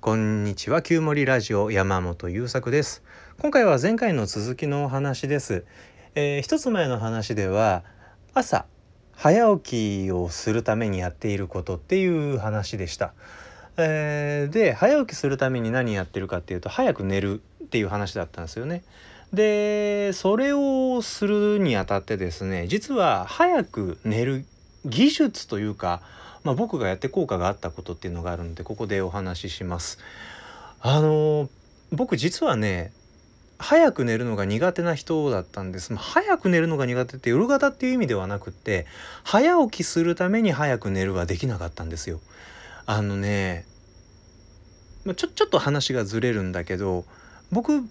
こんにちは。旧森ラジオ山本優作です。今回は前回の続きのお話です、えー、一つ前の話では朝早起きをするためにやっていることっていう話でした、えー、で早起きするために何やってるかっていうと早く寝るっていう話だったんですよね。でそれをするにあたってですね実は早く寝る技術というかまあ、僕がやって効果があったことっていうのがあるのでここでお話しします。あの僕実はね早く寝るのが苦手な人だったんです。まあ、早く寝るのが苦手って夜型っていう意味ではなくって早起きするために早く寝るはできなかったんですよ。あのねちょちょっと話がずれるんだけど僕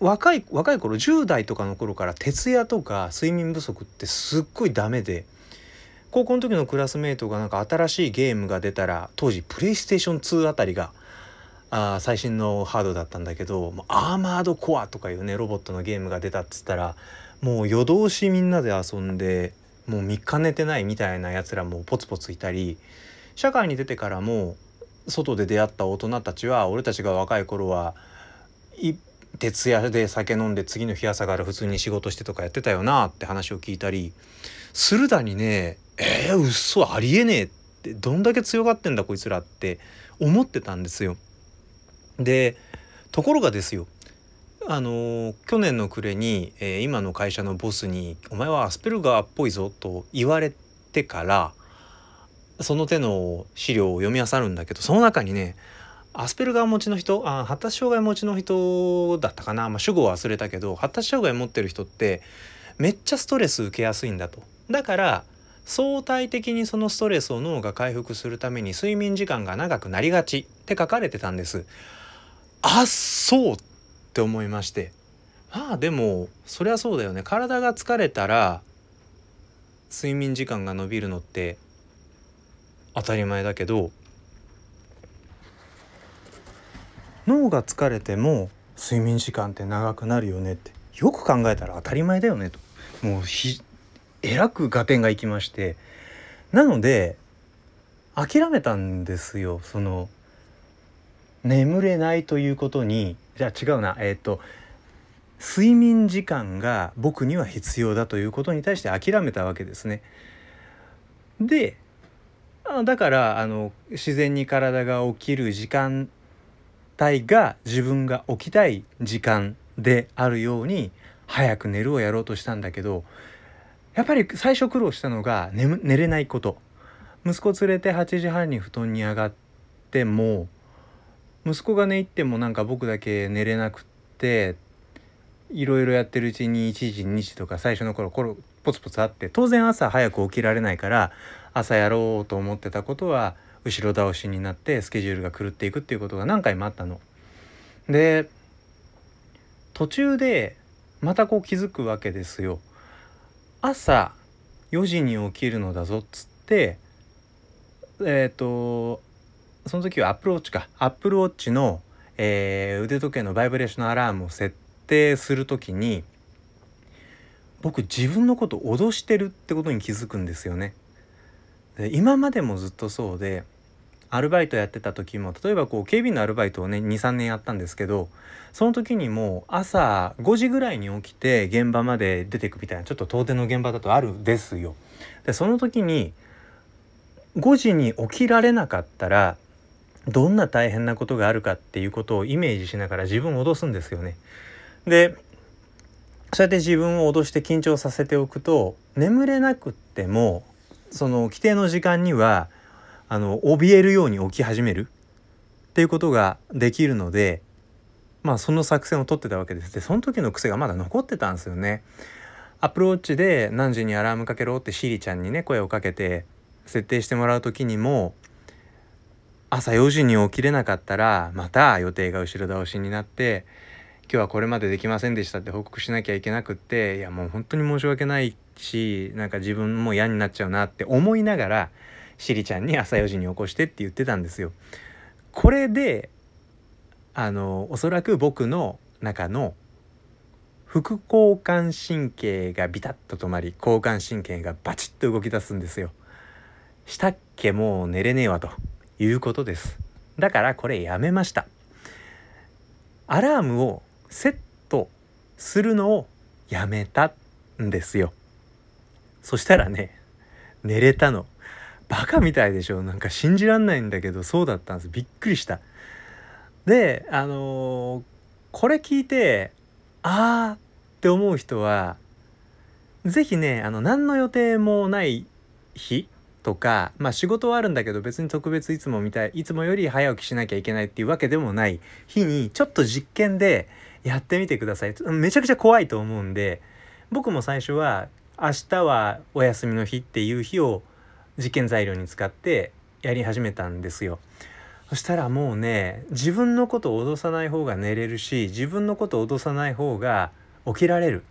若い若い頃10代とかの頃から徹夜とか睡眠不足ってすっごいダメで高校の時のクラスメートがなんか新しいゲームが出たら当時プレイステーション2あたりがあ最新のハードだったんだけどアーマードコアとかいうねロボットのゲームが出たっつったらもう夜通しみんなで遊んでもう3日寝てないみたいなやつらもポツポツいたり社会に出てからも外で出会った大人たちは俺たちが若い頃は徹夜で酒飲んで次の日朝から普通に仕事してとかやってたよなって話を聞いたりするだにねえー、嘘ありえねえってどんだけ強がってんだこいつらって思ってたんですよ。でところがですよあの去年の暮れに、えー、今の会社のボスに「お前はアスペルガーっぽいぞ」と言われてからその手の資料を読み漁るんだけどその中にねアスペルガー持ちの人あ発達障害持ちの人だったかな、まあ、主語は忘れたけど発達障害持ってる人ってめっちゃストレス受けやすいんだと。だから相対的にそのストレスを脳が回復するために睡眠時間が長くなりがちって書かれてたんです。あそうって思いまして。まあでもそりゃそうだよね。体が疲れたら睡眠時間が延びるのって当たり前だけど脳が疲れても睡眠時間って長くなるよねってよく考えたら当たり前だよねと。もうひえらく合点がいきましてなので諦めたんですよ。その眠れないということに。じゃあ違うな。えっ、ー、と睡眠時間が僕には必要だということに対して諦めたわけですね。でだからあの自然に体が起きる時間帯が自分が起きたい時間であるように早く寝るをやろうとしたんだけどやっぱり最初苦労したのが寝寝れないこと息子連れて8時半に布団に上がっても息子が寝入ってもなんか僕だけ寝れなくっていろいろやってるうちに1時2時とか最初の頃頃ポツポツあって当然朝早く起きられないから朝やろうと思ってたことは後ろ倒しになってスケジュールが狂っていくっていうことが何回もあったの。で途中でまたこう気づくわけですよ。朝4時に起きるのだぞっつってえっ、ー、とその時はアップルウォッチかアップルウォッチの、えー、腕時計のバイブレーションアラームを設定する時に僕自分のこと脅してるってことに気づくんですよね。今までもずっとそうでアルバイトやってた時も例えばこう警備員のアルバイトをね23年やったんですけどその時にも朝5時ぐらいに起きて現場まで出てくみたいなちょっと遠出の現場だとあるですよ。でその時に5時に起きられなかったらどんな大変なことがあるかっていうことをイメージしながら自分を脅すんですよね。でそうやって自分を脅して緊張させておくと眠れなくってもその規定の時間にはあの怯えるように起き始める？っていうことができるのでまあその作戦を取ってたわけですでその時の癖がまだ残ってたんですよね。アプローチで何時にアラームかけろってシリちゃんにね声をかけて設定してもらう時にも朝4時に起きれなかったらまた予定が後ろ倒しになって今日はこれまでできませんでしたって報告しなきゃいけなくっていやもう本当に申し訳ないしなんか自分も嫌になっちゃうなって思いながらしりちゃんに朝4時に起こしてって言ってたんですよ。これであのおそらく僕の中の副交感神経がビタッと止まり交感神経がバチッと動き出すんですよ。したっけ？もう寝れねえわということです。だからこれやめましたアラームをセットするのをやめたんですよそしたらね寝れたのバカみたいでしょ。なんか信じらんないんだけどそうだったんです。びっくりした。であのー、これ聞いてあーって思う人は是非ねあの何の予定もない日とかまあ仕事はあるんだけど別に特別いつもみたいいつもより早起きしなきゃいけないっていうわけでもない日にちょっと実験でやってみてください。めちゃくちゃ怖いと思うんで僕も最初は明日はお休みの日っていう日を実験材料に使ってやり始めたんですよ。そしたらもうね自分のことを脅さない方が寝れるし自分のことを脅さない方が起きられる。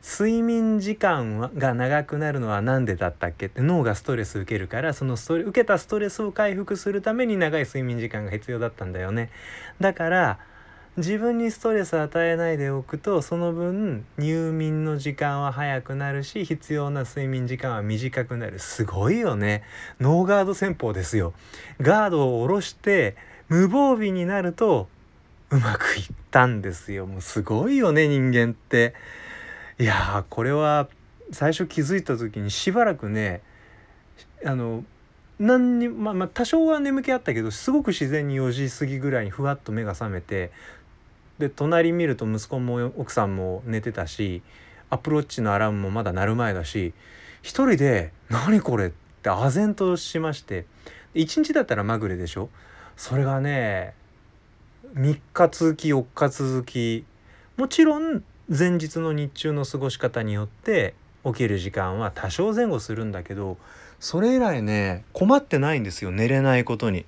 睡眠時間が長くなるのは何でだったっけ？って脳がストレス受けるからそのストレ受けたストレスを回復するために長い睡眠時間が必要だったんだよね。だから自分にストレス与えないでおくとその分入眠の時間は早くなるし必要な睡眠時間は短くなる。すごいよね。ノーガード戦法ですよ。ガードを下ろして無防備になるとうまくいったんですよ。もうすごいよね人間って。いやこれは最初気づいた時にしばらくねあの何にまあ、まあ多少は眠気あったけどすごく自然に4時過ぎぐらいにふわっと目が覚めてで隣見ると息子も奥さんも寝てたしアプローチのアラームもまだ鳴る前だし一人で「何これ?」って唖然としまして1日だったらまぐれでしょ？それがね3日続き4日続きもちろん前日の日中の過ごし方によって起きる時間は多少前後するんだけどそれ以来ね困ってないんですよ寝れないことに。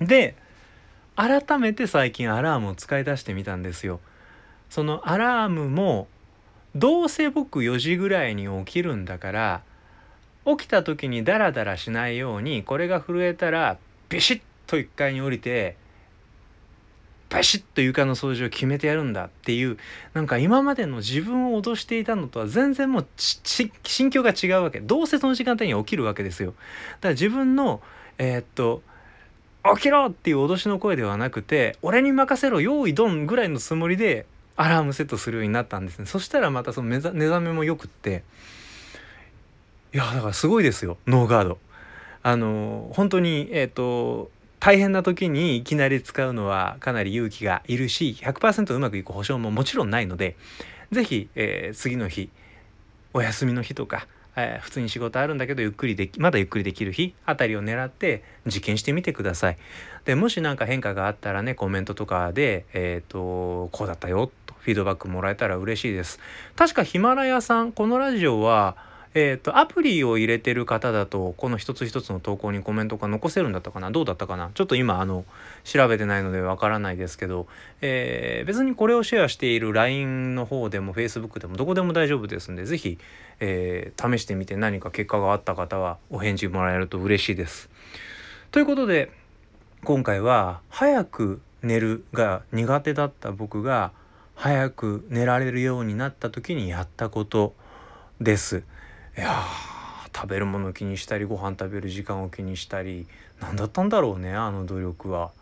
で改めて最近アラームを使い出してみたんですよ。そのアラームもどうせ僕4時ぐらいに起きるんだから起きた時にダラダラしないようにこれが震えたらビシッと1階に降りてバシッと床の掃除を決めてやるんだっていうなんか今までの自分を脅していたのとは全然もう心境が違うわけどうせその時間帯に起きるわけですよだから自分のえー、っと起きろ！っていう脅しの声ではなくて俺に任せろ！用意ドン！ぐらいのつもりでアラームセットするようになったんですね。そしたらまたその目覚めもよくって。いやだからすごいですよ。ノーガード。あの本当にえっ、ー、と大変な時にいきなり使うのはかなり勇気がいるし100%うまくいく保証ももちろんないので是非、えー、次の日お休みの日とかえー、普通に仕事あるんだけどゆっくりできまだゆっくりできる日あたりを狙って実験してみてください。でもし何か変化があったらねコメントとかで、えーと、こうだったよとフィードバックもらえたら嬉しいです。確かヒマラヤさんこのラジオはえーと、アプリを入れてる方だとこの一つ一つの投稿にコメントが残せるんだったかな？どうだったかな？ちょっと今あの調べてないのでわからないですけど、えー、別にこれをシェアしている LINE の方でも Facebook でもどこでも大丈夫ですんで是非、えー、試してみて何か結果があった方はお返事もらえると嬉しいです。ということで今回は早く寝るが苦手だった僕が早く寝られるようになった時にやったことです。いや食べるもの気にしたりご飯食べる時間を気にしたり何だったんだろうねあの努力は。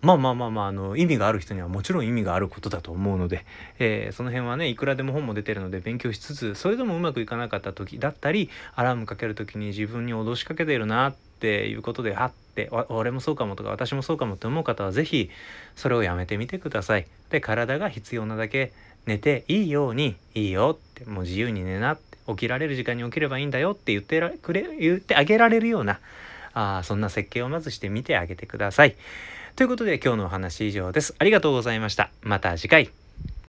まあまあまあまああの意味がある人にはもちろん意味があることだと思うので、えー、その辺はねいくらでも本も出てるので勉強しつつそれでもうまくいかなかった時だったりアラームかける時に自分に脅しかけているなっていうことであって俺もそうかもとか私もそうかもって思う方は是非それをやめてみてください。で体が必要なだけ寝ていいようにいいよってもう自由に寝なって起きられる時間に起きればいいんだよって言ってくれ言ってあげられるようなあそんな設計をまずしてみてあげてください。ということで今日のお話以上です。ありがとうございました。また次回。